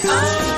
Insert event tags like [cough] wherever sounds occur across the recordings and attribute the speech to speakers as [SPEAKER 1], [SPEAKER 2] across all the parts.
[SPEAKER 1] Te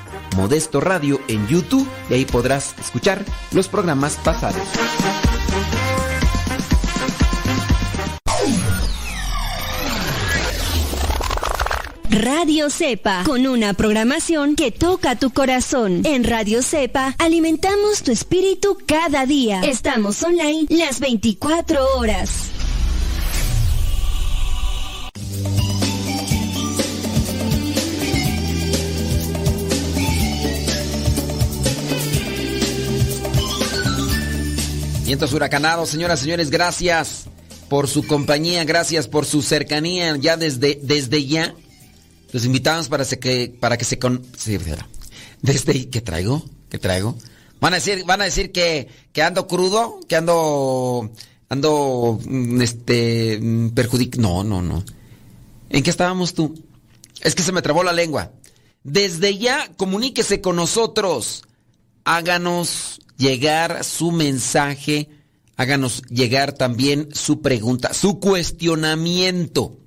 [SPEAKER 2] Modesto Radio en YouTube y ahí podrás escuchar los programas pasados.
[SPEAKER 3] Radio Cepa, con una programación que toca tu corazón. En Radio Cepa alimentamos tu espíritu cada día. Estamos online las 24 horas.
[SPEAKER 2] Vientos huracanados, señoras señores, gracias por su compañía, gracias por su cercanía ya desde, desde ya. Los invitamos para, que, para que se con... desde ¿Qué traigo? ¿Qué traigo? Van a decir, van a decir que, que ando crudo, que ando... Ando... mm, Este... Perjudic... No, no, no. ¿En qué estábamos tú? Es que se me trabó la lengua. Desde ya, comuníquese con nosotros. Háganos llegar su mensaje, háganos llegar también su pregunta, su cuestionamiento,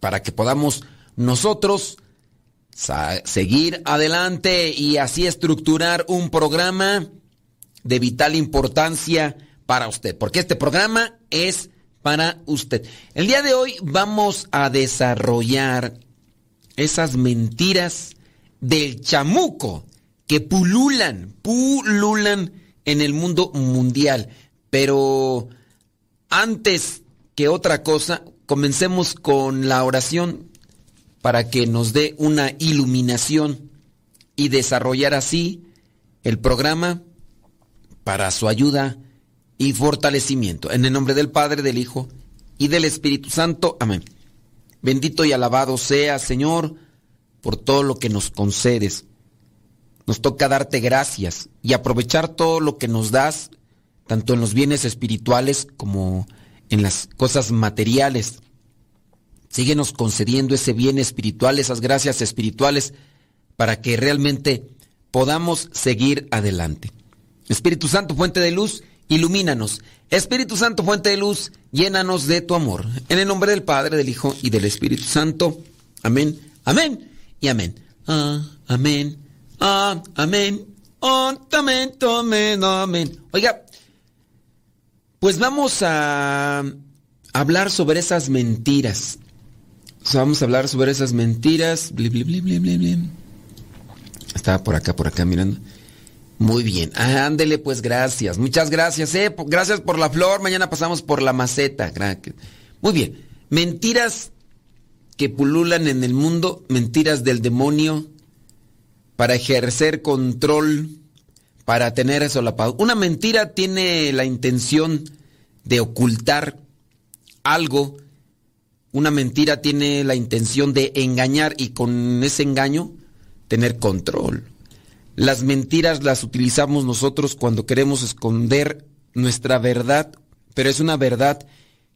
[SPEAKER 2] para que podamos nosotros seguir adelante y así estructurar un programa de vital importancia para usted, porque este programa es para usted. El día de hoy vamos a desarrollar esas mentiras del chamuco que pululan, pululan en el mundo mundial. Pero antes que otra cosa, comencemos con la oración para que nos dé una iluminación y desarrollar así el programa para su ayuda y fortalecimiento. En el nombre del Padre, del Hijo y del Espíritu Santo. Amén. Bendito y alabado sea, Señor, por todo lo que nos concedes. Nos toca darte gracias y aprovechar todo lo que nos das, tanto en los bienes espirituales como en las cosas materiales. Síguenos concediendo ese bien espiritual, esas gracias espirituales, para que realmente podamos seguir adelante. Espíritu Santo, fuente de luz, ilumínanos. Espíritu Santo, fuente de luz, llénanos de tu amor. En el nombre del Padre, del Hijo y del Espíritu Santo. Amén, amén y amén. Ah, amén, ah, amén, ah, amén, amén, amén. Oiga, pues vamos a hablar sobre esas mentiras. Vamos a hablar sobre esas mentiras. Bli, bli, bli. Estaba por acá, por acá mirando. Muy bien. Ándele, pues gracias. Muchas gracias, eh. Gracias por la flor. Mañana pasamos por la maceta. Muy bien. Mentiras que pululan en el mundo, mentiras del demonio para ejercer control, para tener solapado. Una mentira tiene la intención de ocultar algo. Una mentira tiene la intención de engañar y con ese engaño tener control. Las mentiras las utilizamos nosotros cuando queremos esconder nuestra verdad, pero es una verdad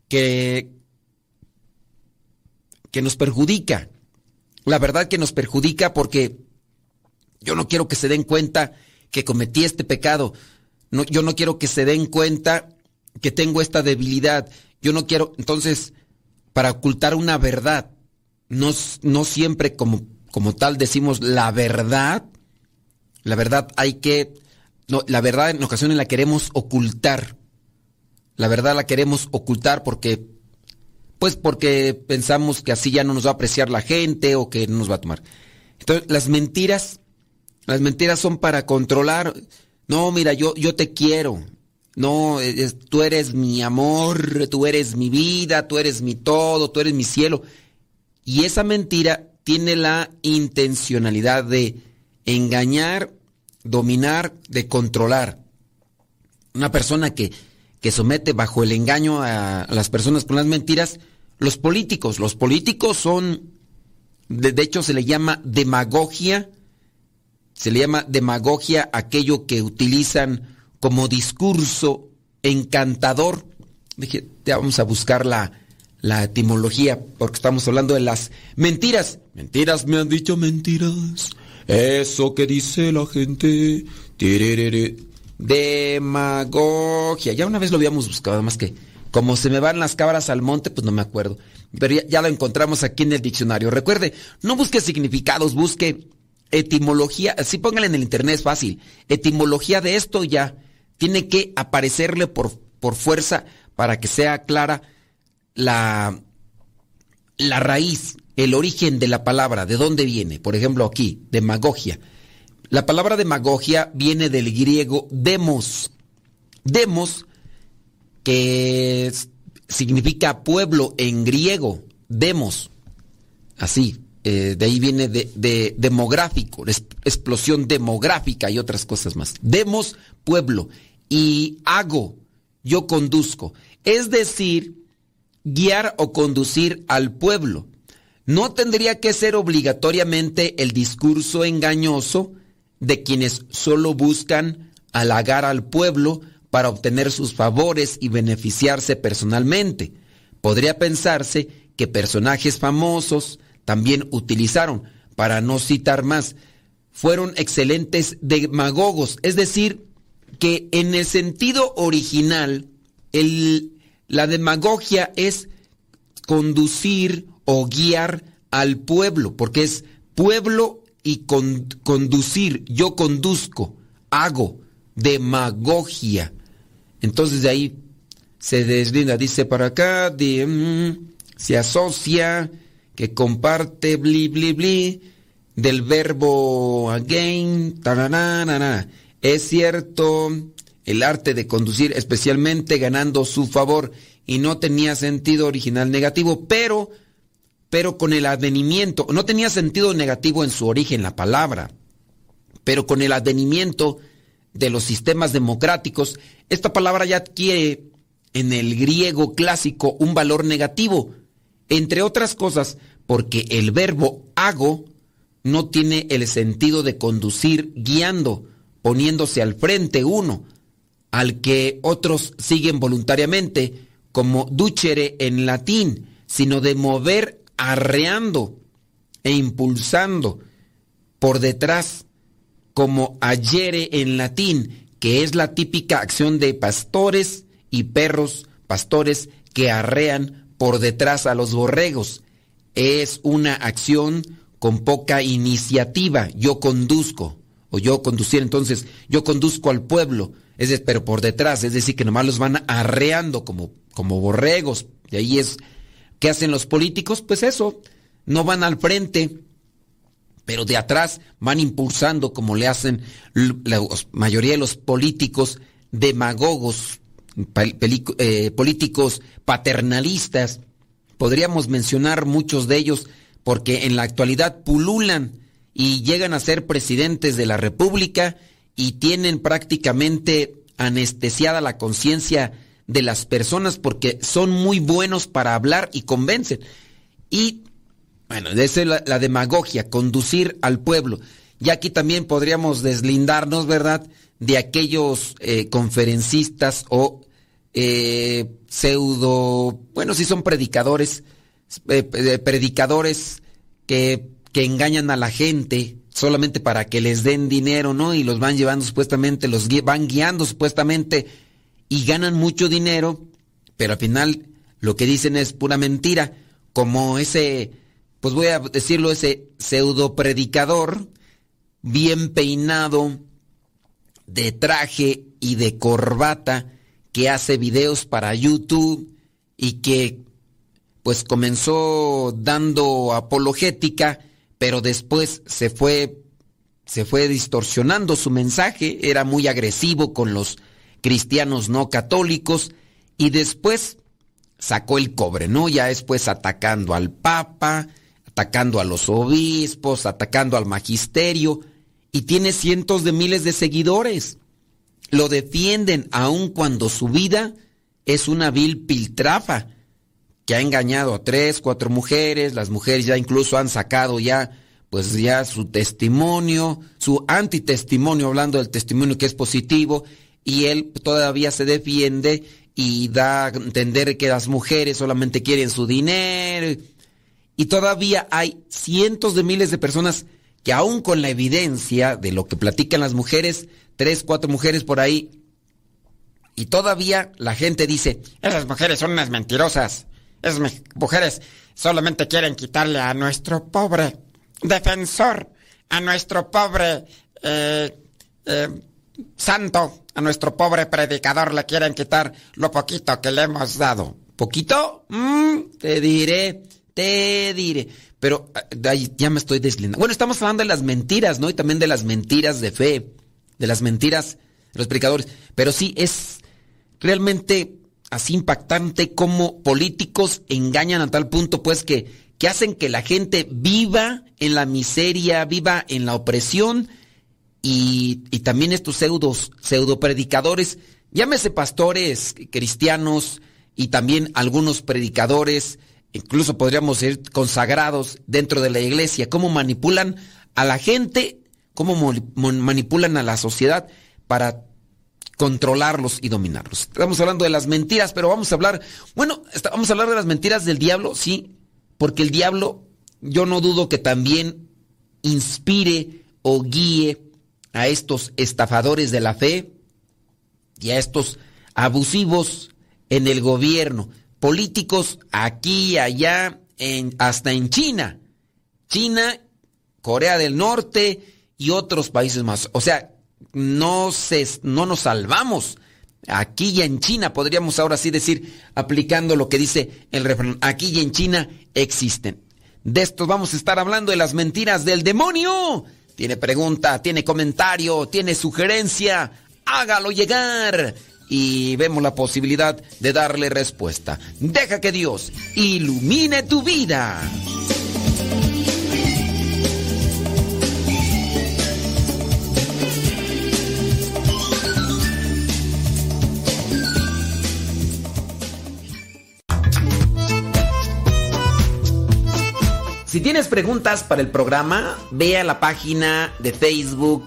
[SPEAKER 2] que, que nos perjudica. La verdad que nos perjudica porque yo no quiero que se den cuenta que cometí este pecado. Yo no quiero que se den cuenta que tengo esta debilidad. Yo no quiero, entonces, para ocultar una verdad, no, no siempre como, como tal decimos la verdad. La verdad hay que, la verdad en ocasiones la queremos ocultar. La verdad la queremos ocultar porque, pues porque pensamos que así ya no nos va a apreciar la gente o que no nos va a tomar. Entonces, las mentiras, las mentiras son para controlar. No, mira, yo, yo te quiero. No, es- tú eres mi amor, tú eres mi vida, tú eres mi todo, tú eres mi cielo. Y esa mentira tiene la intencionalidad de engañar, dominar, de controlar. Una persona que, que somete bajo el engaño a, a las personas con las mentiras, los políticos. Los políticos son, de, de hecho se le llama demagogia, se le llama demagogia aquello que utilizan como discurso encantador. Dije, ya vamos a buscar la, la etimología, porque estamos hablando de las mentiras. Mentiras me han dicho mentiras. Eso que dice la gente. Demagogia. Ya una vez lo habíamos buscado, además que como se me van las cabras al monte, pues no me acuerdo. Pero ya lo encontramos aquí en el diccionario. Recuerde, no busque significados, busque etimología. Así póngale en el internet, es fácil. Etimología de esto ya. Tiene que aparecerle por, por fuerza para que sea clara la, la raíz, el origen de la palabra, de dónde viene. Por ejemplo, aquí, demagogia. La palabra demagogia viene del griego demos. Demos, que significa pueblo en griego. Demos. Así. Eh, de ahí viene de, de demográfico, explosión demográfica y otras cosas más. Demos, pueblo. Y hago, yo conduzco. Es decir, guiar o conducir al pueblo. No tendría que ser obligatoriamente el discurso engañoso de quienes solo buscan halagar al pueblo para obtener sus favores y beneficiarse personalmente. Podría pensarse que personajes famosos también utilizaron, para no citar más, fueron excelentes demagogos, es decir, que en el sentido original, el- la demagogia es conducir o guiar al pueblo, porque es pueblo y con- conducir. Yo conduzco, hago demagogia. Entonces de ahí se deslinda, dice para acá, mm, se asocia, que comparte, bli, bli, bli, del verbo again, tarararara. Es cierto, el arte de conducir, especialmente ganando su favor, y no tenía sentido original negativo, pero, pero con el advenimiento, no tenía sentido negativo en su origen la palabra, pero con el advenimiento de los sistemas democráticos, esta palabra ya adquiere en el griego clásico un valor negativo, entre otras cosas porque el verbo hago no tiene el sentido de conducir guiando, poniéndose al frente uno, al que otros siguen voluntariamente, como ducere en latín, sino de mover arreando e impulsando por detrás, como ayere en latín, que es la típica acción de pastores y perros pastores que arrean por detrás a los borregos. Es una acción con poca iniciativa. Yo conduzco, o yo conducir, entonces yo conduzco al pueblo, es decir, pero por detrás, es decir, que nomás los van arreando como, como borregos. Y ahí es, ¿qué hacen los políticos? Pues eso, no van al frente, pero de atrás van impulsando como le hacen la mayoría de los políticos demagogos, eh, políticos paternalistas. Podríamos mencionar muchos de ellos porque en la actualidad pululan y llegan a ser presidentes de la República y tienen prácticamente anestesiada la conciencia de las personas porque son muy buenos para hablar y convencen. Y bueno, esa es la, la demagogia, conducir al pueblo. Y aquí también podríamos deslindarnos, ¿verdad?, de aquellos eh, conferencistas o eh, pseudo, bueno, sí son predicadores, eh, predicadores que, que engañan a la gente solamente para que les den dinero, ¿no? Y los van llevando supuestamente, los van guiando supuestamente y ganan mucho dinero, pero al final lo que dicen es pura mentira, como ese, pues voy a decirlo, ese pseudo predicador, bien peinado, de traje y de corbata, que hace videos para YouTube y que pues comenzó dando apologética, pero después se fue se fue distorsionando su mensaje, era muy agresivo con los cristianos no católicos y después sacó el cobre, ¿no? Ya después atacando al Papa, atacando a los obispos, atacando al magisterio y tiene cientos de miles de seguidores. Lo defienden aun cuando su vida es una vil piltrafa que ha engañado a tres, cuatro mujeres, las mujeres ya incluso han sacado ya pues ya su testimonio, su antitestimonio, hablando del testimonio que es positivo, y él todavía se defiende y da a entender que las mujeres solamente quieren su dinero. Y todavía hay cientos de miles de personas que aún con la evidencia de lo que platican las mujeres, tres, cuatro mujeres por ahí, y todavía la gente dice,
[SPEAKER 4] Esas mujeres son unas mentirosas. Esas mujeres solamente quieren quitarle a nuestro pobre defensor, a nuestro pobre eh, eh, santo, a nuestro pobre predicador le quieren quitar lo poquito que le hemos dado.
[SPEAKER 2] ¿Poquito? Mm, te diré, te diré. Pero ah, ay, ya me estoy deslindando. Bueno, estamos hablando de las mentiras, ¿no? Y también de las mentiras de fe, de las mentiras de los predicadores. Pero sí, es realmente así impactante cómo políticos engañan a tal punto, pues, que, que hacen que la gente viva en la miseria, viva en la opresión y, y también estos pseudos, pseudo predicadores, llámese pastores cristianos y también algunos predicadores, incluso podríamos ser consagrados dentro de la iglesia, cómo manipulan a la gente, cómo manipulan a la sociedad para controlarlos y dominarlos. Estamos hablando de las mentiras, pero vamos a hablar, bueno, vamos a hablar de las mentiras del diablo, sí, porque el diablo, yo no dudo que también inspire o guíe a estos estafadores de la fe y a estos abusivos en el gobierno, políticos aquí, allá, en, hasta en China. China, Corea del Norte y otros países más. O sea, no, no nos salvamos. Aquí y en China, podríamos ahora sí decir, aplicando lo que dice el refrán, aquí y en China existen. De estos vamos a estar hablando de las mentiras del demonio. Tiene pregunta, tiene comentario, tiene sugerencia, hágalo llegar y vemos la posibilidad de darle respuesta. Deja que Dios ilumine tu vida. Si tienes preguntas para el programa, ve a la página de Facebook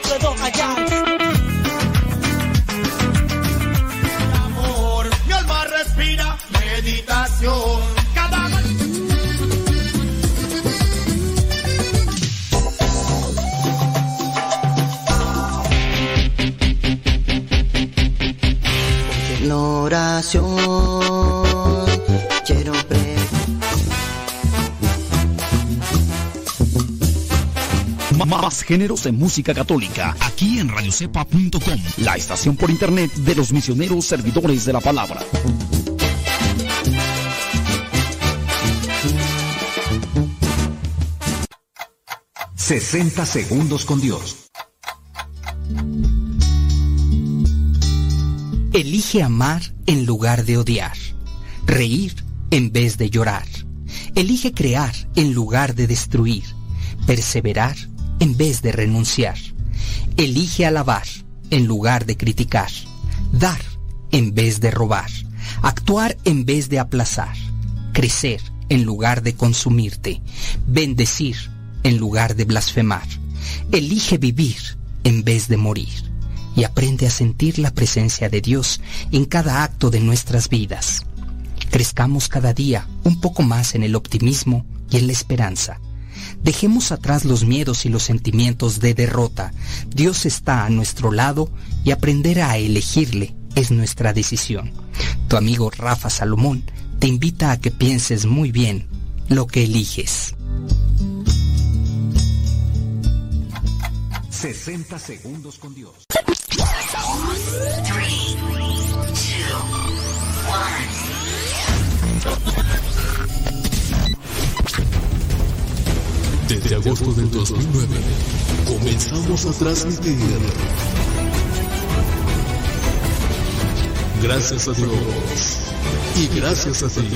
[SPEAKER 5] Puedo hallar.
[SPEAKER 6] Más géneros de música católica aquí en radiocepa.com, la estación por internet de los misioneros servidores de la palabra.
[SPEAKER 7] ...60 segundos con Dios.
[SPEAKER 8] Elige amar en lugar de odiar, reír en vez de llorar. Elige crear en lugar de destruir, perseverar en vez de renunciar. Elige alabar en lugar de criticar, dar en vez de robar, actuar en vez de aplazar, crecer en lugar de consumirte, bendecir en lugar de blasfemar. Elige vivir en vez de morir y aprende a sentir la presencia de Dios en cada acto de nuestras vidas. Crezcamos cada día un poco más en el optimismo y en la esperanza. Dejemos atrás los miedos y los sentimientos de derrota. Dios está a nuestro lado y aprender a elegirle es nuestra decisión. Tu amigo Rafa Salomón te invita a que pienses muy bien lo que eliges.
[SPEAKER 7] 60 segundos con Dios.
[SPEAKER 9] Desde agosto del 2009 comenzamos a transmitir. Gracias a Dios y gracias a ti.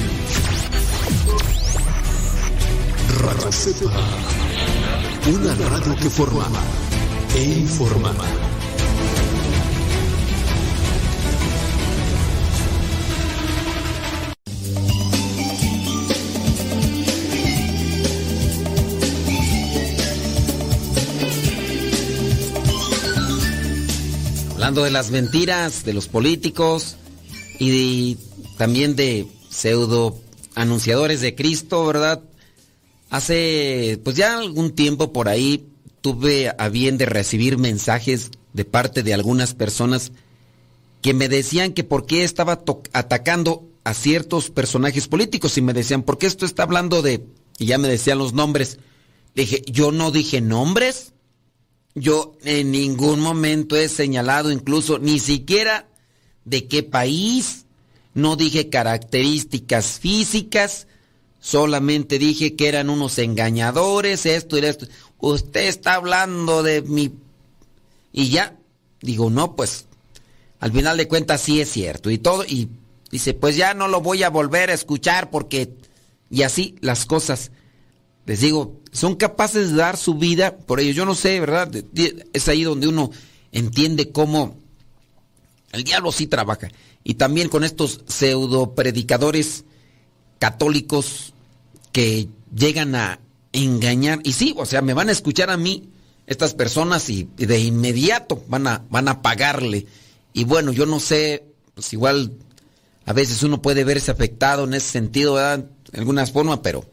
[SPEAKER 9] Radio Cepa, una radio que forma e informa.
[SPEAKER 2] De las mentiras de los políticos y también de pseudo anunciadores de Cristo, ¿verdad? Hace pues ya algún tiempo por ahí tuve a bien de recibir mensajes de parte de algunas personas que me decían que por qué estaba atacando a ciertos personajes políticos y me decían, ¿por qué esto está hablando de... Y ya me decían los nombres. Dije, yo no dije nombres. Yo en ningún momento he señalado incluso ni siquiera de qué país. No dije características físicas. Solamente dije que eran unos engañadores, esto y esto. Usted está hablando de mi... Y ya, digo, no, pues, al final de cuentas sí es cierto. Y todo, y dice, pues ya no lo voy a volver a escuchar porque... Y así las cosas. Les digo, son capaces de dar su vida por ello. Yo no sé, ¿verdad? Es ahí donde uno entiende cómo el diablo sí trabaja. Y también con estos pseudo predicadores católicos que llegan a engañar. Y sí, o sea, me van a escuchar a mí estas personas y, y de inmediato van a, van a pagarle. Y bueno, yo no sé, pues igual a veces uno puede verse afectado en ese sentido, ¿verdad? De alguna forma, pero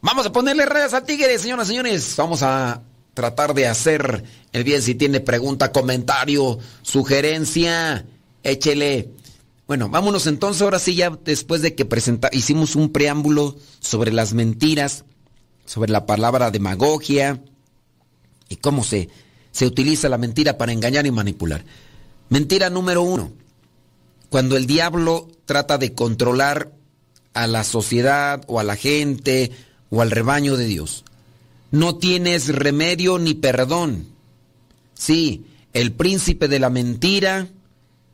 [SPEAKER 2] vamos a ponerle redes a Tigres, señoras y señores. Vamos a tratar de hacer el bien. Si tiene pregunta, comentario, sugerencia, échele. Bueno, vámonos entonces ahora sí ya después de que presenta hicimos un preámbulo sobre las mentiras, sobre la palabra demagogia y cómo se, se utiliza la mentira para engañar y manipular. Mentira número uno. Cuando el diablo trata de controlar a la sociedad o a la gente o al rebaño de Dios. No tienes remedio ni perdón. Sí, el príncipe de la mentira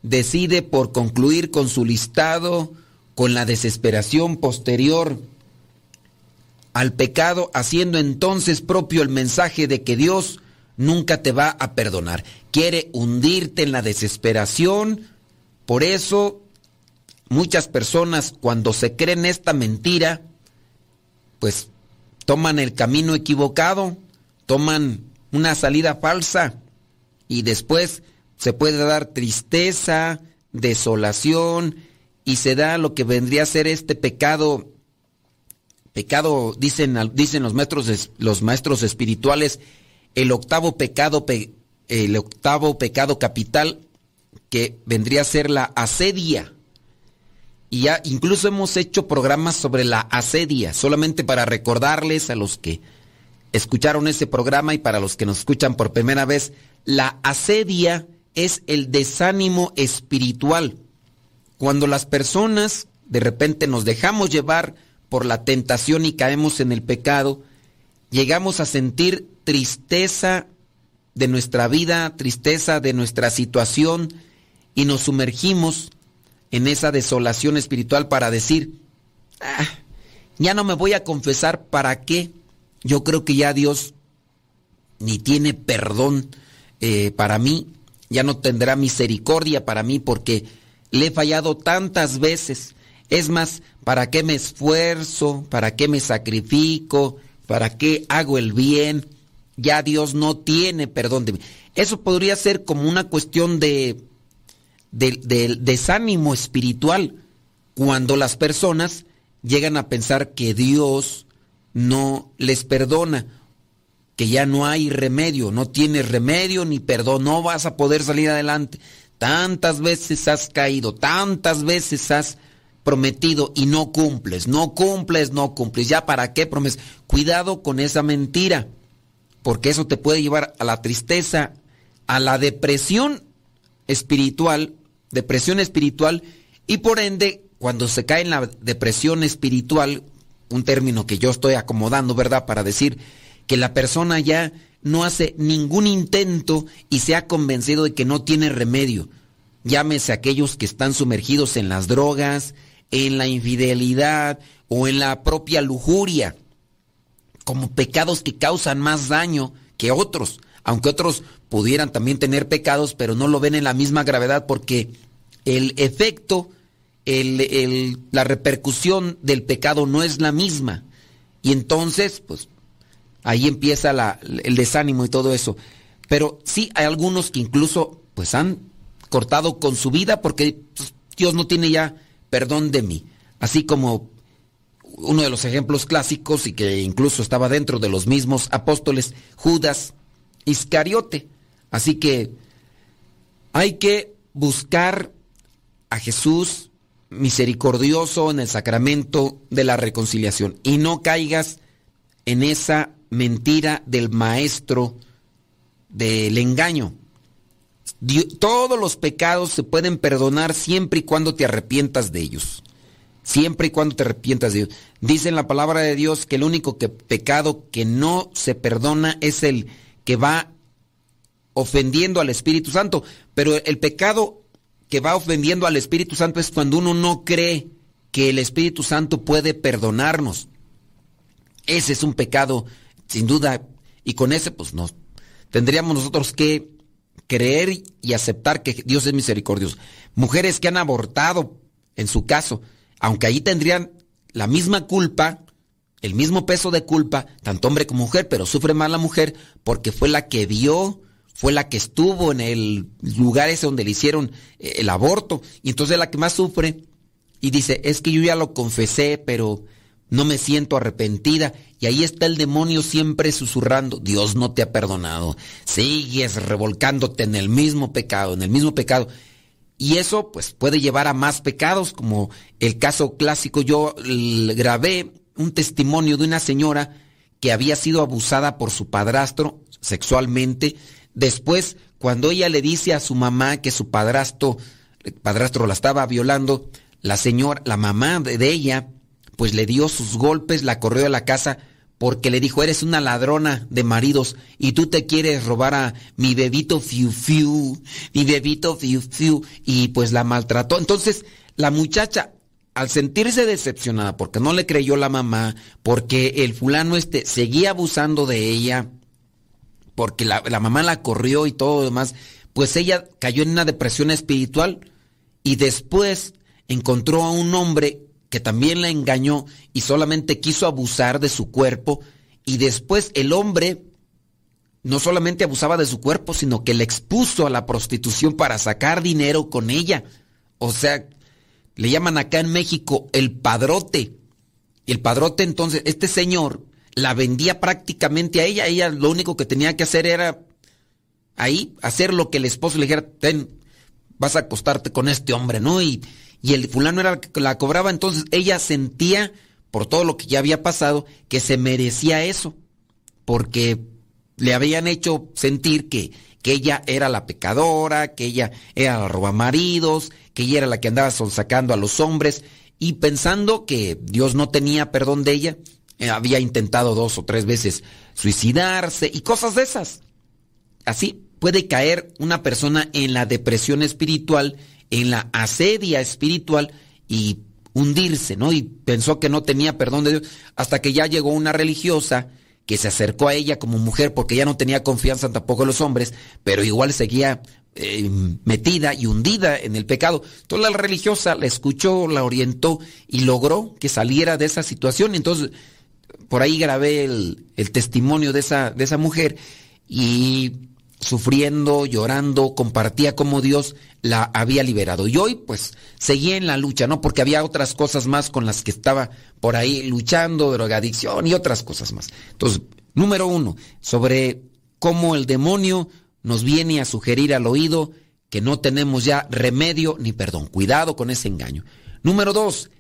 [SPEAKER 2] decide por concluir con su listado con la desesperación posterior al pecado, haciendo entonces propio el mensaje de que Dios nunca te va a perdonar. Quiere hundirte en la desesperación. Por eso, muchas personas cuando se creen esta mentira, pues toman el camino equivocado, toman una salida falsa y después se puede dar tristeza, desolación y se da lo que vendría a ser este pecado pecado dicen dicen los maestros es- los maestros espirituales el octavo pecado pe- el octavo pecado capital que vendría a ser la asedia y ya incluso hemos hecho programas sobre la asedia solamente para recordarles a los que escucharon ese programa y para los que nos escuchan por primera vez la asedia es el desánimo espiritual. Cuando las personas de repente nos dejamos llevar por la tentación y caemos en el pecado, llegamos a sentir tristeza de nuestra vida, tristeza de nuestra situación y nos sumergimos en esa desolación espiritual para decir, "Ah, ya no me voy a confesar, ¿para qué? Yo creo que ya Dios ni tiene perdón eh, para mí, ya no tendrá misericordia para mí porque le he fallado tantas veces. Es más, ¿para qué me esfuerzo? ¿Para qué me sacrifico? ¿Para qué hago el bien? Ya Dios no tiene perdón de mí. Eso podría ser como una cuestión de, de- del desánimo espiritual cuando las personas llegan a pensar que Dios no les perdona, que ya no hay remedio, no tienes remedio ni perdón, no vas a poder salir adelante. Tantas veces has caído, tantas veces has prometido y no cumples, no cumples, no cumples. ¿Ya para qué prometes? Cuidado con esa mentira, porque eso te puede llevar a la tristeza, a la depresión espiritual, depresión espiritual, y por ende, cuando se cae en la depresión espiritual, un término que yo estoy acomodando, ¿verdad? Para decir que la persona ya no hace ningún intento y se ha convencido de que no tiene remedio. Llámese aquellos que están sumergidos en las drogas, en la infidelidad o en la propia lujuria, como pecados que causan más daño que otros, aunque otros pudieran también tener pecados, pero no lo ven en la misma gravedad porque el efecto, el- el- la repercusión del pecado no es la misma. Y entonces, pues, ahí empieza la- el desánimo y todo eso. Pero sí hay algunos que incluso, pues, han cortado con su vida porque pues, Dios no tiene ya perdón de mí. Así como uno de los ejemplos clásicos y que incluso estaba dentro de los mismos apóstoles, Judas Iscariote. Así que hay que buscar a Jesús misericordioso en el sacramento de la reconciliación y no caigas en esa mentira del maestro del engaño. Todos los pecados se pueden perdonar siempre y cuando te arrepientas de ellos. Siempre y cuando te arrepientas de ellos. Dice en la palabra de Dios que el único que- pecado que no se perdona es el que va ofendiendo al Espíritu Santo. Pero el pecado que va ofendiendo al Espíritu Santo es cuando uno no cree que el Espíritu Santo puede perdonarnos. Ese es un pecado, sin duda, y con ese pues nos tendríamos nosotros que creer y aceptar que Dios es misericordioso. Mujeres que han abortado, en su caso, aunque ahí tendrían la misma culpa, el mismo peso de culpa, tanto hombre como mujer, pero sufre más la mujer porque fue la que vio, fue la que estuvo en el lugar ese donde le hicieron eh, el aborto, y entonces es la que más sufre. Y dice, es que yo ya lo confesé, pero no me siento arrepentida. Y ahí está el demonio siempre susurrando, Dios no te ha perdonado. Sigues revolcándote en el mismo pecado, en el mismo pecado. Y eso pues puede llevar a más pecados, como el caso clásico. Yo grabé un testimonio de una señora que había sido abusada por su padrastro sexualmente. Después, cuando ella le dice a su mamá que su padrastro, padrastro la estaba violando, la señora, la mamá de, de ella, pues le dio sus golpes, la corrió de la casa porque le dijo, eres una ladrona de maridos y tú te quieres robar a mi bebito fiu fiu, mi bebito fiu fiu, y pues la maltrató. Entonces, la muchacha, al sentirse decepcionada porque no le creyó la mamá, porque el fulano este seguía abusando de ella, porque la, la mamá la corrió y todo lo demás, pues ella cayó en una depresión espiritual y después encontró a un hombre que también la engañó y solamente quiso abusar de su cuerpo y después el hombre no solamente abusaba de su cuerpo, sino que le expuso a la prostitución para sacar dinero con ella. O sea, le llaman acá en México el padrote. Y el padrote entonces, este señor la vendía prácticamente a ella. Ella lo único que tenía que hacer era ahí hacer lo que el esposo le dijera, ten, vas a acostarte con este hombre, ¿no? Y, y el fulano era que la cobraba, entonces ella sentía, por todo lo que ya había pasado, que se merecía eso, porque le habían hecho sentir que, que ella era la pecadora, que ella era la robamaridos, que ella era la que andaba sonsacando a los hombres, y pensando que Dios no tenía perdón de ella, había intentado dos o tres veces suicidarse y cosas de esas. Así puede caer una persona en la depresión espiritual, en la asedia espiritual y hundirse, ¿no? Y pensó que no tenía perdón de Dios hasta que ya llegó una religiosa que se acercó a ella como mujer porque ya no tenía confianza tampoco en los hombres, pero igual seguía eh, metida y hundida en el pecado. Entonces la religiosa la escuchó, la orientó y logró que saliera de esa situación. Entonces, por ahí grabé el, testimonio de esa, de esa mujer y sufriendo, llorando, compartía cómo Dios la había liberado. Y hoy, pues, seguía en la lucha, ¿no? Porque había otras cosas más con las que estaba por ahí luchando, drogadicción y otras cosas más. Entonces, número uno, sobre cómo el demonio nos viene a sugerir al oído que no tenemos ya remedio ni perdón. Cuidado con ese engaño. Número dos,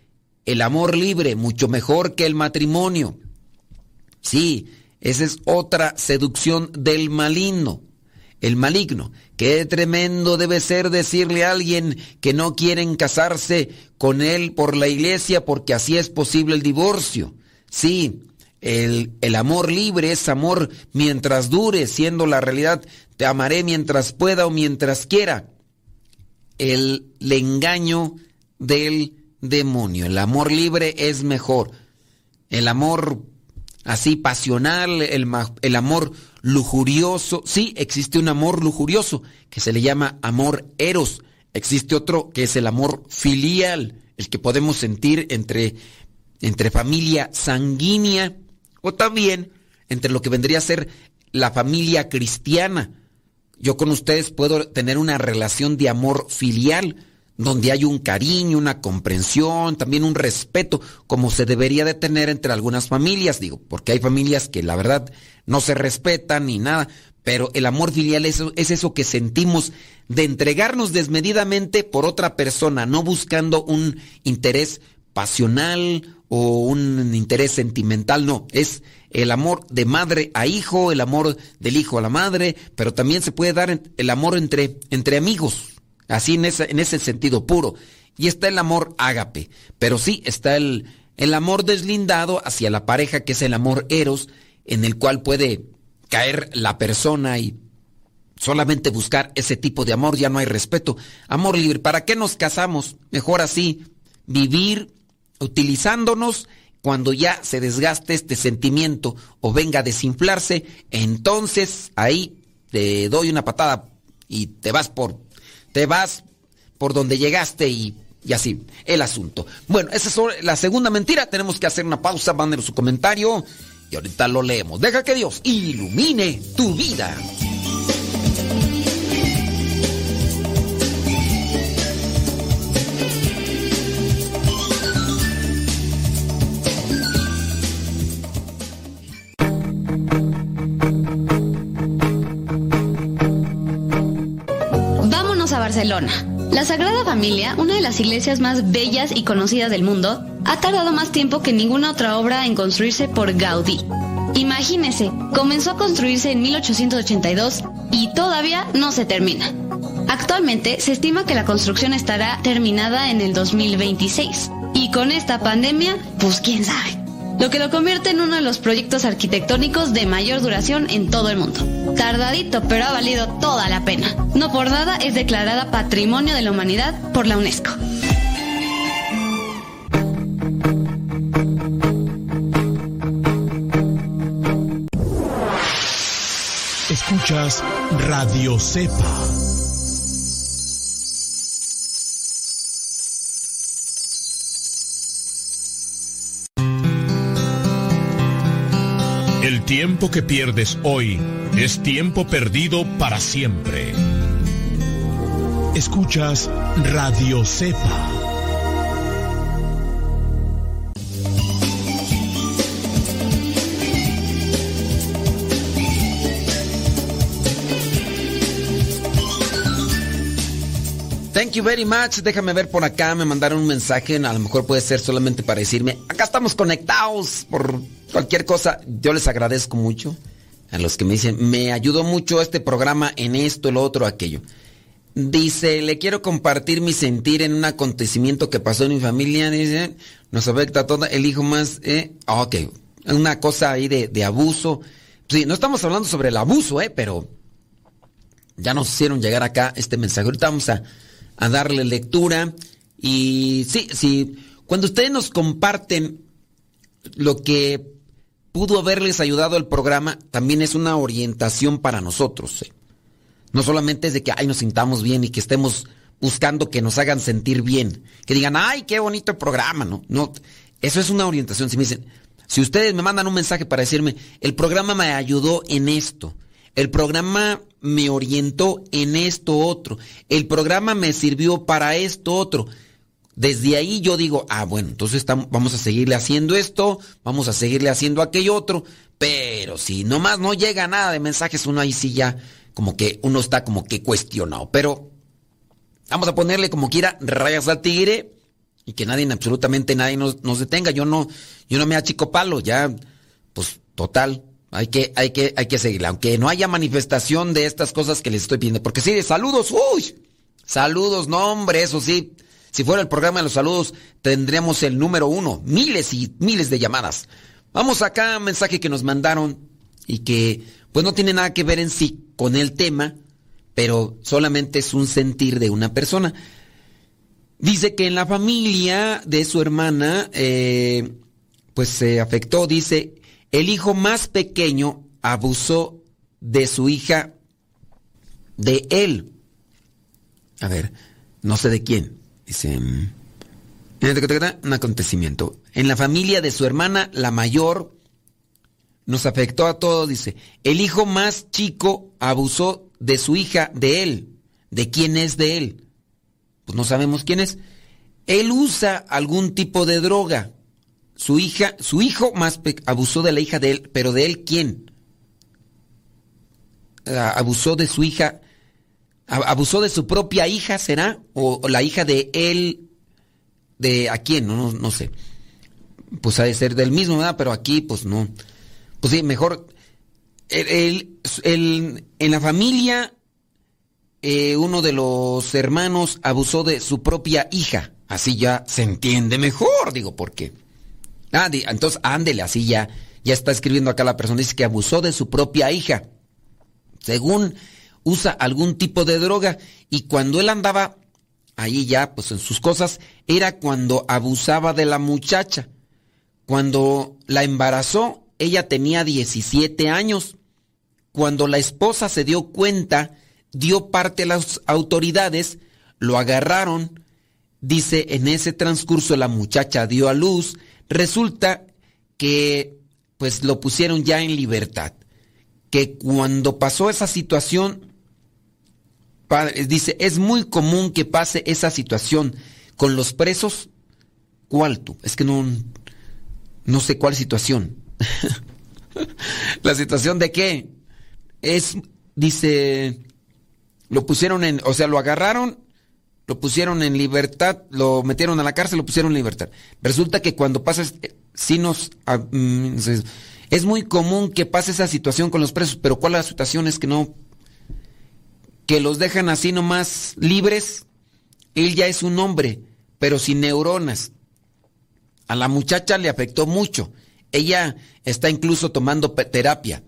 [SPEAKER 2] el amor libre, mucho mejor que el matrimonio. Sí, esa es otra seducción del maligno. El maligno. Qué tremendo debe ser decirle a alguien que no quieren casarse con él por la iglesia porque así es posible el divorcio. Sí, el, el amor libre es amor mientras dure, siendo la realidad te amaré mientras pueda o mientras quiera. El, el engaño del demonio. El amor libre es mejor. El amor así pasional, el, el, amor lujurioso. Sí, existe un amor lujurioso que se le llama amor eros. Existe otro que es el amor filial, el que podemos sentir entre, entre familia sanguínea o también entre lo que vendría a ser la familia cristiana. Yo con ustedes puedo tener una relación de amor filial donde hay un cariño, una comprensión, también un respeto, como se debería de tener entre algunas familias, digo, porque hay familias que la verdad no se respetan ni nada, pero el amor filial es, es eso que sentimos de entregarnos desmedidamente por otra persona, no buscando un interés pasional o un interés sentimental, no, es el amor de madre a hijo, el amor del hijo a la madre, pero también se puede dar el amor entre, entre amigos, Así en ese, en ese sentido puro. Y está el amor ágape. Pero sí está el, el amor deslindado hacia la pareja, que es el amor eros, en el cual puede caer la persona y solamente buscar ese tipo de amor, ya no hay respeto. Amor libre. ¿Para qué nos casamos? Mejor así, vivir utilizándonos cuando ya se desgaste este sentimiento o venga a desinflarse, entonces ahí te doy una patada y te vas por, te vas por donde llegaste y, así, el asunto. Bueno, esa es la segunda mentira. Tenemos que hacer una pausa, mándenos su comentario y ahorita lo leemos. Deja que Dios ilumine tu vida.
[SPEAKER 10] Barcelona. La Sagrada Familia, una de las iglesias más bellas y conocidas del mundo, ha tardado más tiempo que ninguna otra obra en construirse por Gaudí. Imagínese, comenzó a construirse en 1882 y todavía no se termina. Actualmente se estima que la construcción estará terminada en el 2026. Y con esta pandemia, pues quién sabe. Lo que lo convierte en uno de los proyectos arquitectónicos de mayor duración en todo el mundo. Tardadito, pero ha valido toda la pena. No por nada es declarada Patrimonio de la Humanidad por la UNESCO.
[SPEAKER 9] Escuchas Radio Cepa. Tiempo que pierdes hoy es tiempo perdido para siempre. Escuchas Radio Cepa.
[SPEAKER 2] You very much. Déjame ver por acá. Me mandaron un mensaje. A lo mejor puede ser solamente para decirme, acá estamos conectados por cualquier cosa. Yo les agradezco mucho a los que me dicen, me ayudó mucho este programa en esto, lo otro, aquello. Dice, le quiero compartir mi sentir en un acontecimiento que pasó en mi familia. Dice, nos afecta a todo. El hijo más, eh, ok, una cosa ahí de, de abuso. Sí, no estamos hablando sobre el abuso, eh, pero ya nos hicieron llegar acá este mensaje. Ahorita vamos a, a darle lectura. Y sí, sí, cuando ustedes nos comparten lo que pudo haberles ayudado el programa, también es una orientación para nosotros. ¿eh? No solamente es de que ay, nos sintamos bien y que estemos buscando que nos hagan sentir bien, que digan, ay, qué bonito programa, ¿no? No, eso es una orientación. Si me dicen, si ustedes me mandan un mensaje para decirme, el programa me ayudó en esto, el programa me orientó en esto otro, el programa me sirvió para esto otro. Desde ahí yo digo, ah, bueno, entonces vamos a seguirle haciendo esto, vamos a seguirle haciendo aquello otro, pero si nomás no llega nada de mensajes, uno ahí sí ya, como que uno está como que cuestionado. Pero vamos a ponerle como quiera rayas al tigre y que nadie, absolutamente nadie nos, nos detenga. Yo no, yo no me achico palo, ya, pues total, hay que, hay que, hay que seguirla. Aunque no haya manifestación de estas cosas que les estoy pidiendo. Porque sí, de saludos, uy, saludos, no hombre, eso sí. Si fuera el programa de los saludos, tendríamos el número uno. Miles y miles de llamadas. Vamos acá, un mensaje que nos mandaron y que pues no tiene nada que ver en sí con el tema, pero solamente es un sentir de una persona. Dice que en la familia de su hermana, eh, pues se afectó, dice, el hijo más pequeño abusó de su hija, de él. A ver, no sé de quién. Dice, un acontecimiento. En la familia de su hermana, la mayor, nos afectó a todos, dice. El hijo más chico abusó de su hija, de él. ¿De quién es de él? Pues no sabemos quién es. Él usa algún tipo de droga. Su hija, su hijo más abusó de la hija de él, pero de él quién? abusó de su hija, abusó de su propia hija, ¿será? O, la hija de él, de a quién, no, no, no, sé. Pues ha de ser del mismo, ¿verdad? Pero aquí, pues no. Pues sí, mejor. El, en la familia, eh, uno de los hermanos abusó de su propia hija. Así ya se entiende mejor, digo, ¿por Ah, entonces ándele, así ya, ya está escribiendo acá la persona, dice que abusó de su propia hija. Según usa algún tipo de droga y cuando él andaba ahí ya, pues en sus cosas, era cuando abusaba de la muchacha. Cuando la embarazó, ella tenía 17 años. Cuando la esposa se dio cuenta, dio parte a las autoridades, lo agarraron. Dice, en ese transcurso la muchacha dio a luz. Resulta que pues lo pusieron ya en libertad. Que cuando pasó esa situación, dice, es muy común que pase esa situación con los presos. ¿Cuál tú? Es que no, no sé cuál situación. [laughs] La situación de qué? Es, dice, lo pusieron en, o sea, lo agarraron, lo pusieron en libertad, lo metieron a la cárcel, lo pusieron en libertad. Resulta que cuando pasas, sí nos, ah, mm, es- muy común que pase esa situación con los presos, pero ¿cuál es la situación? Es que no, que los dejan así nomás libres. Él ya es un hombre, pero sin neuronas. A la muchacha le afectó mucho. Ella está incluso tomando terapia.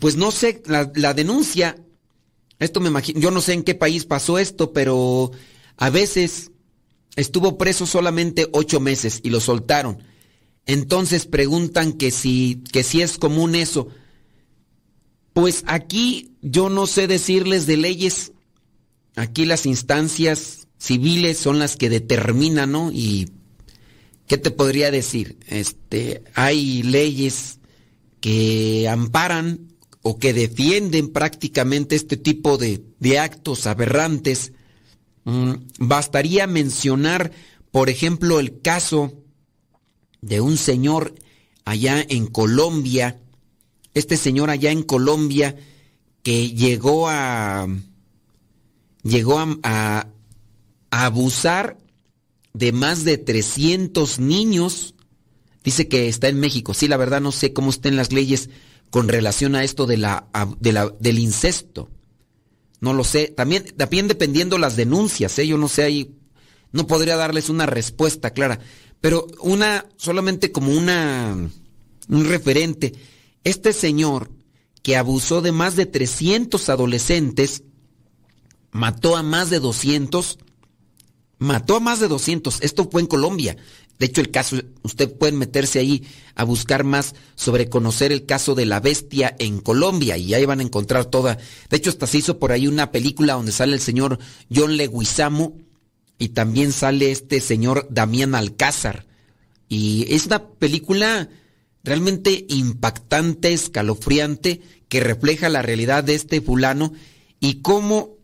[SPEAKER 2] Pues no sé, la denuncia, esto me imagino, yo no sé en qué país pasó esto, pero a veces estuvo preso solamente ocho meses y lo soltaron. Entonces preguntan que si, que si es común eso. Pues aquí yo no sé decirles de leyes. Aquí las instancias civiles son las que determinan, ¿no? Y ¿qué te podría decir? Este, hay leyes que amparan o que defienden prácticamente este tipo de, de actos aberrantes. Mm, bastaría mencionar, por ejemplo, el caso de un señor allá en Colombia, este señor allá en Colombia que llegó a llegó a, a- abusar de más de 300 niños. Dice que está en México. Sí, la verdad no sé cómo estén las leyes con relación a esto de la, de la- del incesto. No lo sé. También, también dependiendo las denuncias, ¿eh? yo no sé ahí, no podría darles una respuesta clara. Pero una, solamente como una, un referente. Este señor que abusó de más de 300 adolescentes, mató a más de 200, mató a más de 200. Esto fue en Colombia. De hecho, el caso, usted puede meterse ahí a buscar más sobre conocer el caso de la bestia en Colombia y ahí van a encontrar toda. De hecho, hasta se hizo por ahí una película donde sale el señor John Leguizamo y también sale este señor Damián Alcázar. Y es una película realmente impactante, escalofriante, que refleja la realidad de este fulano y cómo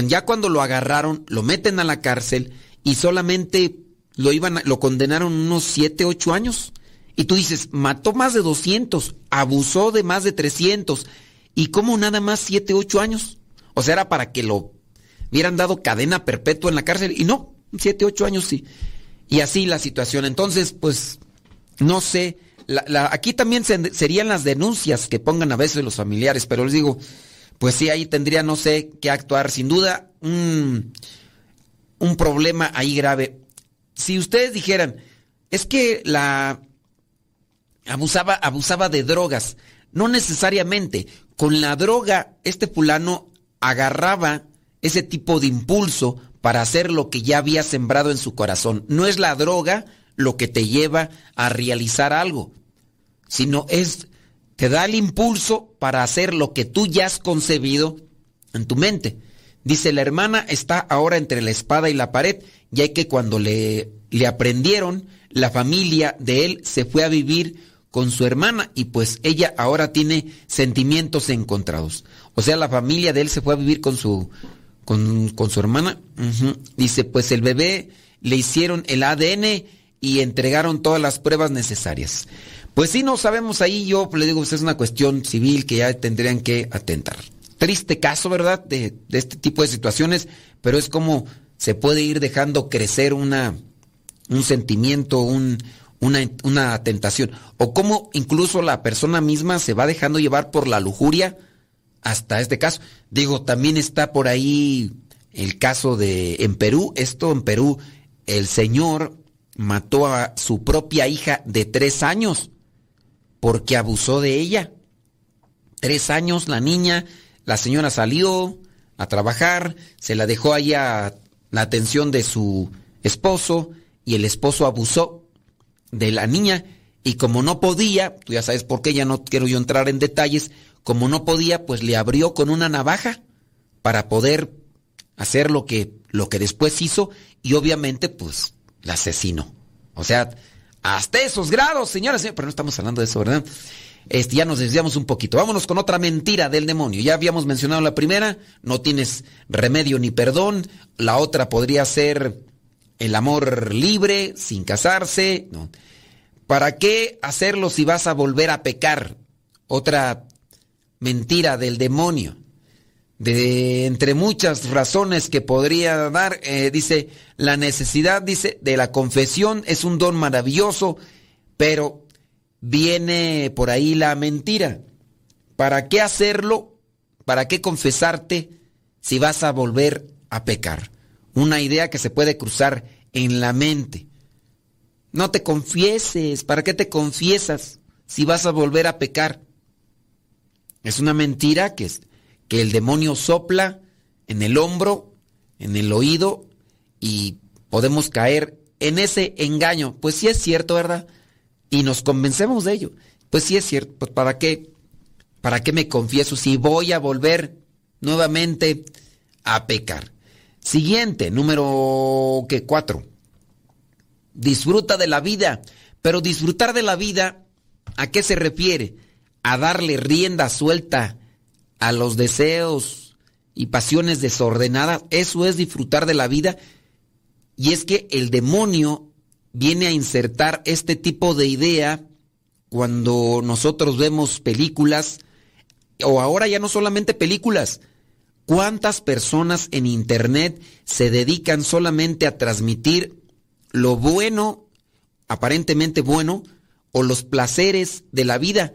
[SPEAKER 2] ya cuando lo agarraron, lo meten a la cárcel y solamente lo iban a- lo condenaron unos 7, 8 años. Y tú dices, mató más de 200, abusó de más de 300 y cómo nada más 7, 8 años. O sea, era para que lo hubieran dado cadena perpetua en la cárcel y no, 7, 8 años sí. Y así la situación. Entonces, pues no sé, la- aquí también se- serían las denuncias que pongan a veces los familiares, pero les digo, pues sí, ahí tendría, no sé, qué actuar. Sin duda, un problema ahí grave. Si ustedes dijeran, es que la abusaba, abusaba de drogas, no necesariamente. Con la droga, este fulano agarraba ese tipo de impulso para hacer lo que ya había sembrado en su corazón. No es la droga lo que te lleva a realizar algo, sino es te da el impulso para hacer lo que tú ya has concebido en tu mente. Dice, la hermana está ahora entre la espada y la pared, ya que cuando le, le aprendieron, la familia de él se fue a vivir con su hermana y pues ella ahora tiene sentimientos encontrados. O sea, la familia de él se fue a vivir con su, con, con su hermana. Dice, pues el bebé le hicieron el ADN y entregaron todas las pruebas necesarias. Pues sí, no sabemos ahí, yo le digo, pues es una cuestión civil que ya tendrían que atentar. Triste caso, ¿verdad? De, de este tipo de situaciones, pero es como se puede ir dejando crecer una, un sentimiento, un, una, una tentación. O como incluso la persona misma se va dejando llevar por la lujuria hasta este caso. Digo, también está por ahí el caso de en Perú, esto en Perú, el señor mató a su propia hija de tres años porque abusó de ella. Tres años la niña, la señora salió a trabajar, se la dejó ahí a la atención de su esposo y el esposo abusó de la niña y como no podía, tú ya sabes por qué, ya no quiero yo entrar en detalles, como no podía, pues le abrió con una navaja para poder hacer lo que, lo que después hizo y obviamente pues la asesinó. O sea, hasta esos grados, señoras, pero no estamos hablando de eso, ¿verdad? Este, ya nos desviamos un poquito. Vámonos con otra mentira del demonio. Ya habíamos mencionado la primera, no tienes remedio ni perdón. La otra podría ser el amor libre, sin casarse. ¿Para qué hacerlo si vas a volver a pecar? Otra mentira del demonio. De entre muchas razones que podría dar, eh, dice, la necesidad, dice, de la confesión es un don maravilloso, pero viene por ahí la mentira. ¿Para qué hacerlo? ¿Para qué confesarte si vas a volver a pecar? Una idea que se puede cruzar en la mente. No te confieses. ¿Para qué te confiesas si vas a volver a pecar? Es una mentira que, que el demonio sopla en el hombro, en el oído y podemos caer en ese engaño. Pues sí es cierto, ¿verdad? Y nos convencemos de ello. Pues sí es cierto. Pues ¿para qué? ¿Para qué me confieso si voy a volver nuevamente a pecar? Siguiente, número que cuatro. Disfruta de la vida. Pero disfrutar de la vida, ¿a qué se refiere? A darle rienda suelta a los deseos y pasiones desordenadas. Eso es disfrutar de la vida. Y es que el demonio viene a insertar este tipo de idea cuando nosotros vemos películas, o ahora ya no solamente películas, ¿cuántas personas en Internet se dedican solamente a transmitir lo bueno, aparentemente bueno, o los placeres de la vida?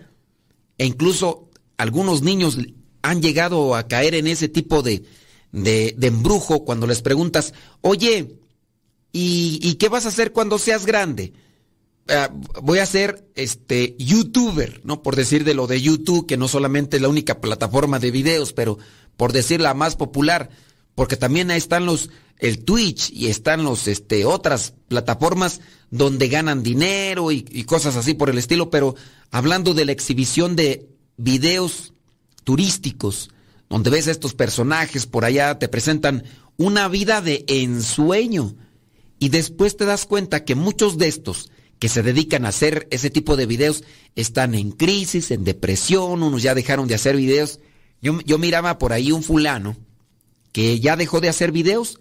[SPEAKER 2] E incluso algunos niños han llegado a caer en ese tipo de, de, embrujo cuando les preguntas, oye, ¿Y, qué vas a hacer cuando seas grande? Ah, voy a ser este youtuber, ¿no? Por decir de lo de YouTube, que no solamente es la única plataforma de videos, pero por decir la más popular, porque también ahí están los el Twitch y están los este otras plataformas donde ganan dinero y, y cosas así por el estilo, pero hablando de la exhibición de videos turísticos, donde ves a estos personajes por allá te presentan una vida de ensueño y después te das cuenta que muchos de estos que se dedican a hacer ese tipo de videos están en crisis, en depresión, unos ya dejaron de hacer videos. Yo, yo miraba por ahí un fulano que ya dejó de hacer videos.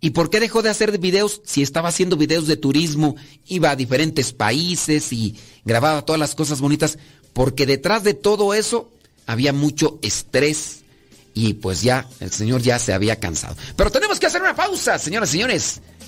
[SPEAKER 2] ¿Y por qué dejó de hacer videos si estaba haciendo videos de turismo, iba a diferentes países y grababa todas las cosas bonitas? Porque detrás de todo eso había mucho estrés y pues ya el señor ya se había cansado. Pero tenemos que hacer una pausa, señoras y señores.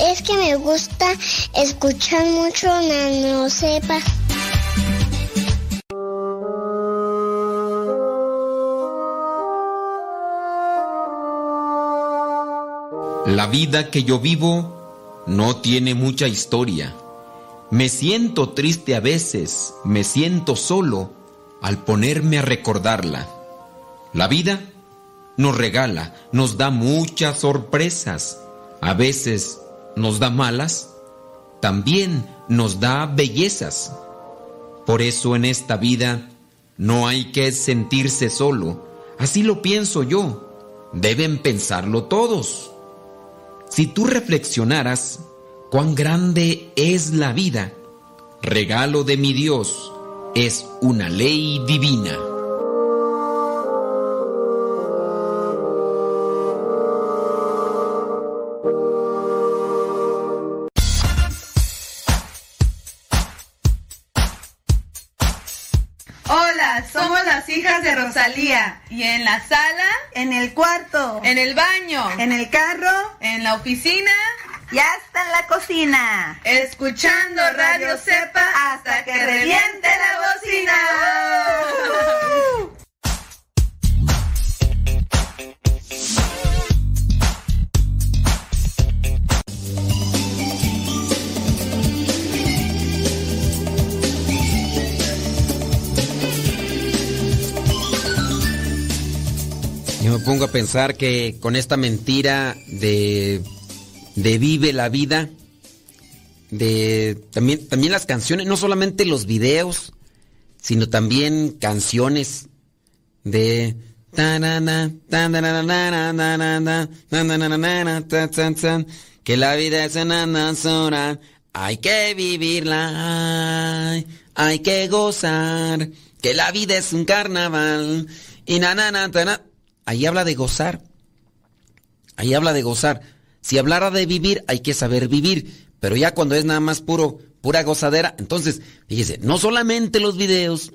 [SPEAKER 11] Es que me gusta escuchar mucho Nano Sepa.
[SPEAKER 2] La vida que yo vivo no tiene mucha historia. Me siento triste a veces, me siento solo al ponerme a recordarla. La vida nos regala, nos da muchas sorpresas. A veces nos da malas, también nos da bellezas. Por eso en esta vida no hay que sentirse solo. Así lo pienso yo. Deben pensarlo todos. Si tú reflexionaras cuán grande es la vida, regalo de mi Dios, es una ley divina.
[SPEAKER 12] Y en la sala,
[SPEAKER 13] En el cuarto.
[SPEAKER 12] en el baño,
[SPEAKER 13] En el carro.
[SPEAKER 12] en la oficina,
[SPEAKER 13] Y hasta en la cocina.
[SPEAKER 12] escuchando Radio Cepa hasta que reviente la bocina.
[SPEAKER 2] Me pongo a pensar que con esta mentira de, de vive la vida, de también, también las canciones, no solamente los videos, sino también canciones de que la vida es una danzora, hay que vivirla, hay, que gozar, que la vida es un carnaval, y na, na, na, na. Ahí habla de gozar. Ahí habla de gozar. Si hablara de vivir, hay que saber vivir. Pero ya cuando es nada más puro, pura gozadera, entonces, fíjese, no solamente los videos,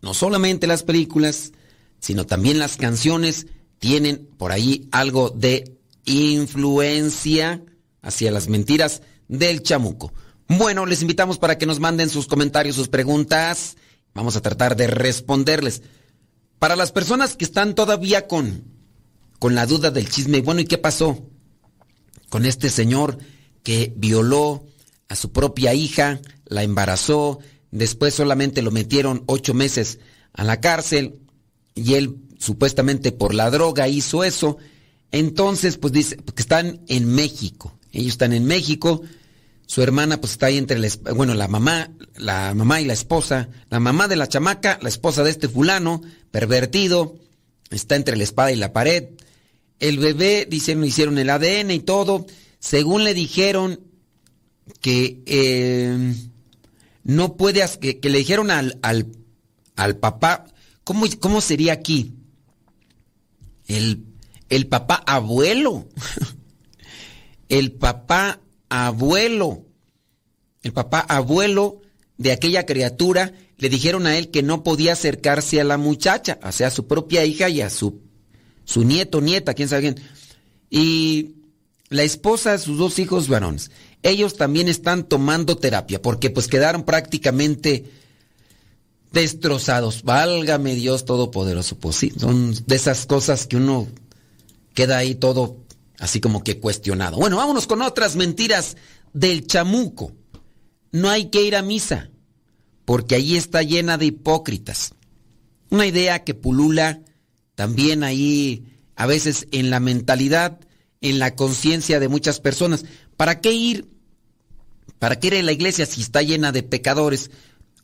[SPEAKER 2] no solamente las películas, sino también las canciones tienen por ahí algo de influencia hacia las mentiras del chamuco. Bueno, les invitamos para que nos manden sus comentarios, sus preguntas. Vamos a tratar de responderles. Para las personas que están todavía con, con la duda del chisme, bueno, ¿y qué pasó con este señor que violó a su propia hija, la embarazó, después solamente lo metieron ocho meses a la cárcel y él supuestamente por la droga hizo eso? Entonces, pues dice que están en México. Ellos están en México. Su hermana pues está ahí entre la, bueno, la mamá, la mamá y la esposa, la mamá de la chamaca, la esposa de este fulano, pervertido, está entre la espada y la pared. El bebé, dicen, hicieron el ADN y todo. Según le dijeron que eh, no puede, que, que le dijeron al, al, al papá, ¿cómo, ¿cómo sería aquí? El, el papá abuelo. [laughs] el papá abuelo. El papá abuelo de aquella criatura le dijeron a él que no podía acercarse a la muchacha, o sea, a su propia hija y a su, su nieto, nieta, quién sabe quién. Y la esposa sus dos hijos varones, ellos también están tomando terapia porque pues quedaron prácticamente destrozados. Válgame Dios Todopoderoso. Pues sí, son de esas cosas que uno queda ahí todo así como que cuestionado. Bueno, vámonos con otras mentiras del chamuco. No hay que ir a misa, porque allí está llena de hipócritas. Una idea que pulula también ahí a veces en la mentalidad, en la conciencia de muchas personas. ¿Para qué ir? ¿Para qué ir a la iglesia si está llena de pecadores?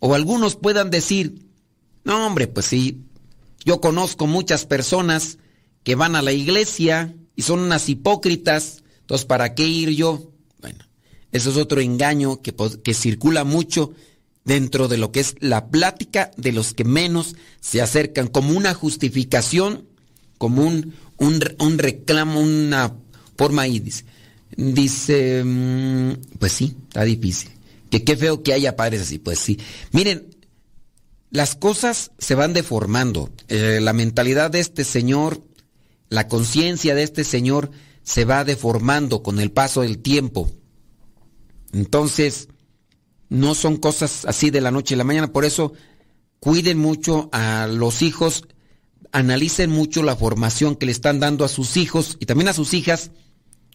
[SPEAKER 2] O algunos puedan decir, no hombre, pues sí, yo conozco muchas personas que van a la iglesia y son unas hipócritas, entonces ¿para qué ir yo? Bueno, eso es otro engaño que, que circula mucho dentro de lo que es la plática de los que menos se acercan, como una justificación, como un, un reclamo, una forma ahí. Dice, dice mm, pues sí, está difícil. Que qué feo que haya padres así, pues sí. Miren, las cosas se van deformando. Eh, la mentalidad de este señor, la conciencia de este señor se va deformando con el paso del tiempo. Entonces, no son cosas así de la noche a la mañana. Por eso, cuiden mucho a los hijos, analicen mucho la formación que le están dando a sus hijos y también a sus hijas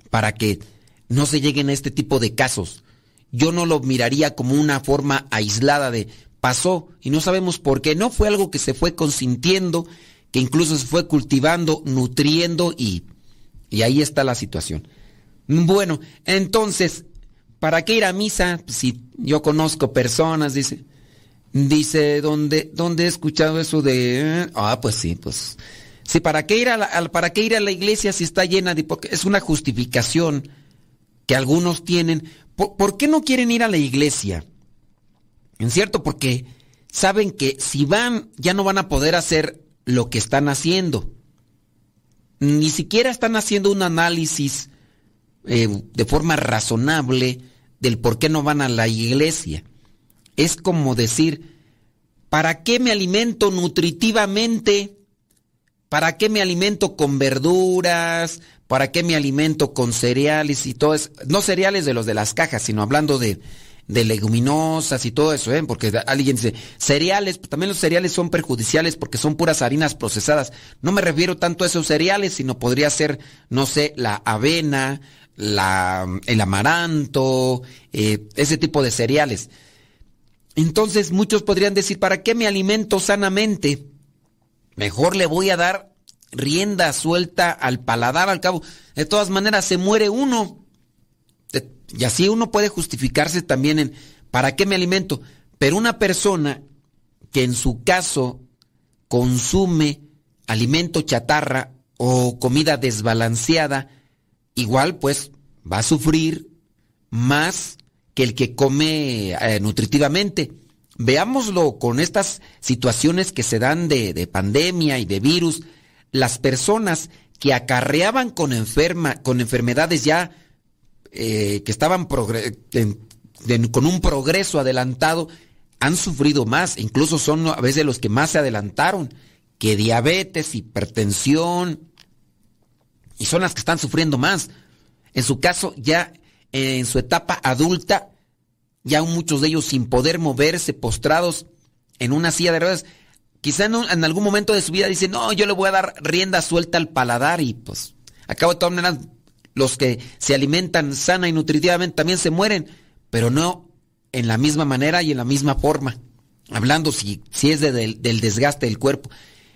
[SPEAKER 2] para que no se lleguen a este tipo de casos. Yo no lo miraría como una forma aislada de pasó y no sabemos por qué. No fue algo que se fue consintiendo, que incluso se fue cultivando, nutriendo y, y ahí está la situación. Bueno, entonces, ¿para qué ir a misa? Si yo conozco personas, dice, dice, ¿dónde, dónde he escuchado eso de, ah, pues sí, pues, sí, ¿para qué ir a la, para qué ir a la iglesia si está llena de hipocresía? Es una justificación que algunos tienen. ¿Por, por qué no quieren ir a la iglesia? En cierto, porque saben que si van ya no van a poder hacer lo que están haciendo. Ni siquiera están haciendo un análisis eh, de forma razonable del por qué no van a la iglesia. Es como decir, ¿para qué me alimento nutritivamente? ¿Para qué me alimento con verduras? ¿Para qué me alimento con cereales y todo eso? No cereales de los de las cajas, sino hablando de, de leguminosas y todo eso, ¿eh? Porque alguien dice, cereales, también los cereales son perjudiciales porque son puras harinas procesadas. No me refiero tanto a esos cereales, sino podría ser, no sé, la avena, la, el amaranto, eh, ese tipo de cereales. Entonces muchos podrían decir, ¿para qué me alimento sanamente? Mejor le voy a dar rienda suelta al paladar, al cabo. De todas maneras, se muere uno. Y así uno puede justificarse también en, ¿para qué me alimento? Pero una persona que en su caso consume alimento chatarra o comida desbalanceada, igual pues va a sufrir más que el que come eh, nutritivamente. Veámoslo con estas situaciones que se dan de, de, pandemia y de virus. Las personas que acarreaban con, enferma, con enfermedades ya eh, que estaban con un progreso adelantado han sufrido más. Incluso son a veces los que más se adelantaron que diabetes, hipertensión. Y son las que están sufriendo más. En su caso, ya en su etapa adulta, ya muchos de ellos sin poder moverse, postrados en una silla de ruedas. Quizá en, en, algún momento de su vida dicen, no, yo le voy a dar rienda suelta al paladar y pues, acabo de maneras, los que se alimentan sana y nutritivamente también se mueren, pero no en la misma manera y en la misma forma. Hablando si, es de, del, del desgaste del cuerpo.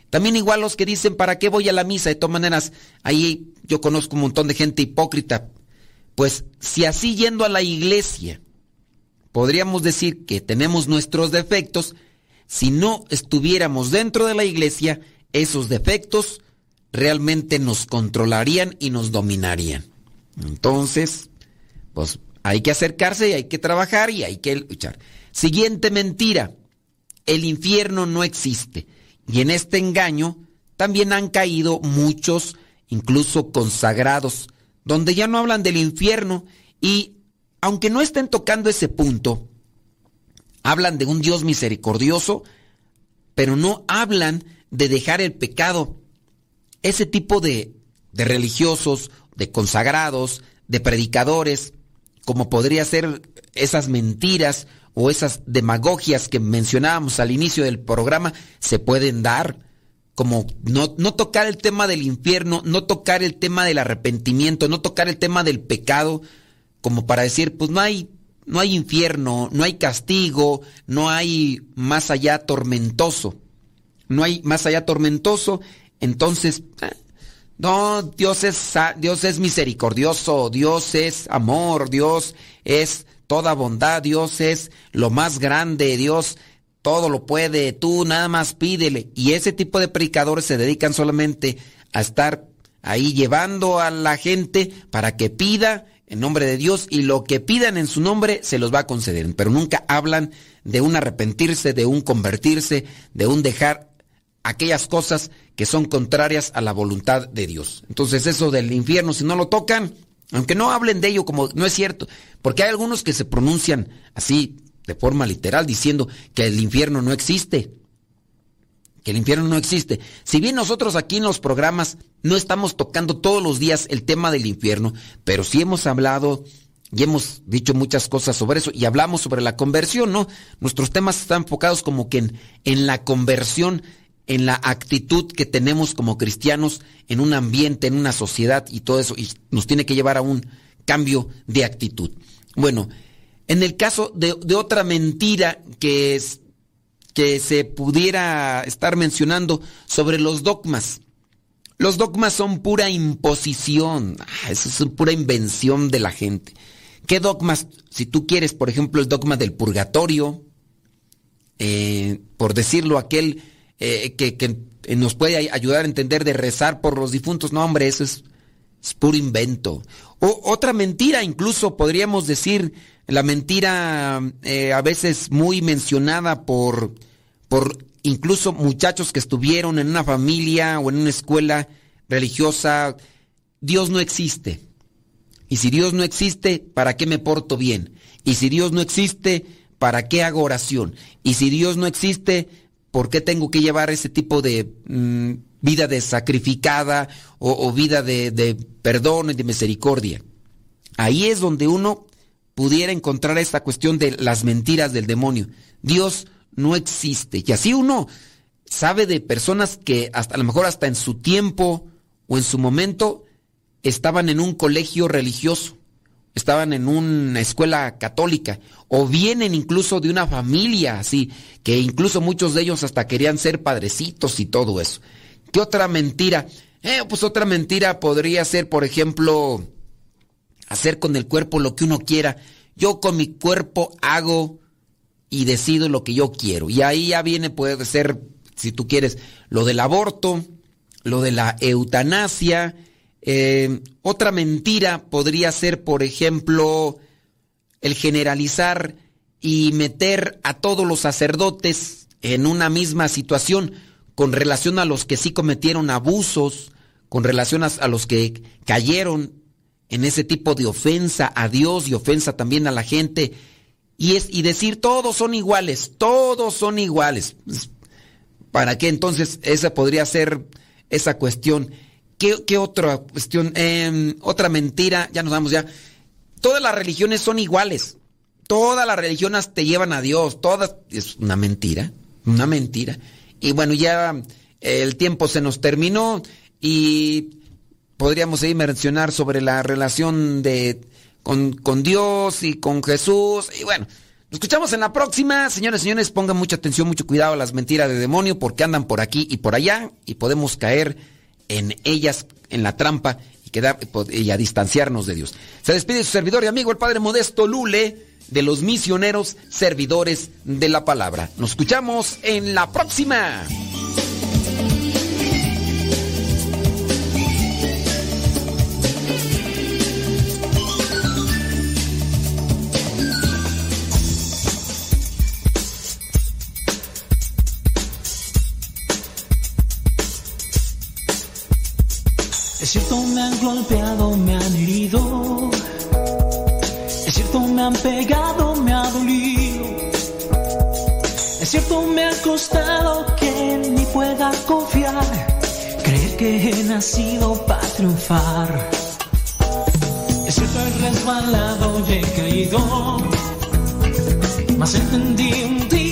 [SPEAKER 2] También igual los que dicen, ¿para qué voy a la misa? De todas maneras, ahí yo conozco un montón de gente hipócrita. Pues si así yendo a la iglesia, podríamos decir que tenemos nuestros defectos, si no estuviéramos dentro de la iglesia, esos defectos realmente nos controlarían y nos dominarían. Entonces, pues hay que acercarse y hay que trabajar y hay que luchar. Siguiente mentira, el infierno no existe. Y en este engaño también han caído muchos, incluso consagrados, donde ya no hablan del infierno y, aunque no estén tocando ese punto, hablan de un Dios misericordioso, pero no hablan de dejar el pecado. Ese tipo de, de religiosos, de consagrados, de predicadores, como podría ser esas mentiras o esas demagogias que mencionábamos al inicio del programa, se pueden dar. Como no, no, tocar el tema del infierno, no tocar el tema del arrepentimiento, no tocar el tema del pecado, como para decir, pues no hay, no hay infierno, no hay castigo, no hay más allá tormentoso. No hay más allá tormentoso, entonces, no, Dios es, Dios es misericordioso, Dios es amor, Dios es toda bondad, Dios es lo más grande, Dios todo lo puede, tú nada más pídele. Y ese tipo de predicadores se dedican solamente a estar ahí llevando a la gente para que pida en nombre de Dios y lo que pidan en su nombre se los va a conceder, pero nunca hablan de un arrepentirse, de un convertirse, de un dejar aquellas cosas que son contrarias a la voluntad de Dios. Entonces eso del infierno, si no lo tocan, aunque no hablen de ello como no es cierto, porque hay algunos que se pronuncian así de forma literal diciendo que el infierno no existe. Que el infierno no existe. Si bien nosotros aquí en los programas no estamos tocando todos los días el tema del infierno, pero sí hemos hablado y hemos dicho muchas cosas sobre eso y hablamos sobre la conversión, ¿no? Nuestros temas están enfocados como que en, en la conversión, en la actitud que tenemos como cristianos en un ambiente, en una sociedad y todo eso, y nos tiene que llevar a un cambio de actitud. Bueno, en el caso de, de otra mentira que, es, que se pudiera estar mencionando sobre los dogmas. Los dogmas son pura imposición, ah, eso es pura invención de la gente. ¿Qué dogmas? Si tú quieres, por ejemplo, el dogma del purgatorio, eh, por decirlo, aquel eh, que, que, nos puede ayudar a entender de rezar por los difuntos, no, hombre, eso es, es puro invento. O otra mentira, incluso podríamos decir, la mentira eh, a veces muy mencionada por, por incluso muchachos que estuvieron en una familia o en una escuela religiosa, Dios no existe. Y si Dios no existe, ¿para qué me porto bien? Y si Dios no existe, ¿para qué hago oración? Y si Dios no existe, ¿por qué tengo que llevar ese tipo de mm, vida de sacrificada o, vida de, de perdón y de misericordia? Ahí es donde uno pudiera encontrar esta cuestión de las mentiras del demonio. Dios no existe. Y así uno sabe de personas que hasta a lo mejor hasta en su tiempo o en su momento estaban en un colegio religioso, estaban en una escuela católica o vienen incluso de una familia así, que incluso muchos de ellos hasta querían ser padrecitos y todo eso. ¿Qué otra mentira? Eh, pues otra mentira podría ser, por ejemplo, hacer con el cuerpo lo que uno quiera. Yo con mi cuerpo hago y decido lo que yo quiero. Y ahí ya viene, puede ser, si tú quieres, lo del aborto, lo de la eutanasia. Eh, otra mentira podría ser, por ejemplo, el generalizar y meter a todos los sacerdotes en una misma situación con relación a los que sí cometieron abusos, con relación a, los que cayeron en ese tipo de ofensa a Dios y ofensa también a la gente y decir todos son iguales, todos son iguales. ¿Para qué entonces esa podría ser esa cuestión? ¿Qué, otra cuestión? Eh, otra mentira, ya nos vamos ya. Todas las religiones son iguales. Todas las religiones te llevan a Dios. Todas. Es una mentira. Una mentira. Y bueno, ya el tiempo se nos terminó y podríamos ahí mencionar sobre la relación de con, con Dios y con Jesús. Y bueno, nos escuchamos en la próxima. Señores, señores, pongan mucha atención, mucho cuidado a las mentiras de demonio porque andan por aquí y por allá y podemos caer en ellas, en la trampa y quedar y a distanciarnos de Dios. Se despide su servidor y amigo, el Padre Modesto Lule, de los misioneros servidores de la palabra. Nos escuchamos en la próxima.
[SPEAKER 5] Me han herido. Es cierto, me han pegado, me ha dolido. Es cierto, me ha costado que ni pueda confiar. Creer que he nacido para triunfar. Es cierto, he resbalado y he caído. Mas entendí un día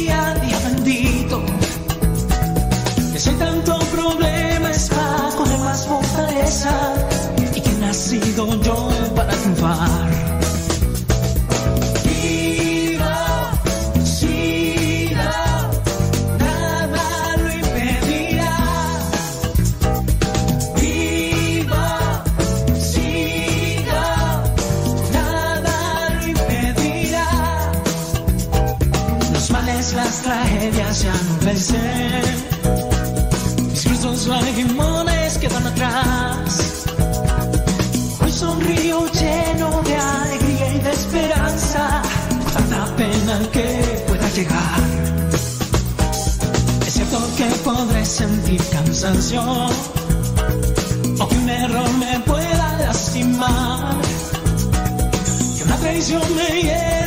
[SPEAKER 5] O que un error me pueda lastimar. Que una traición me hiera,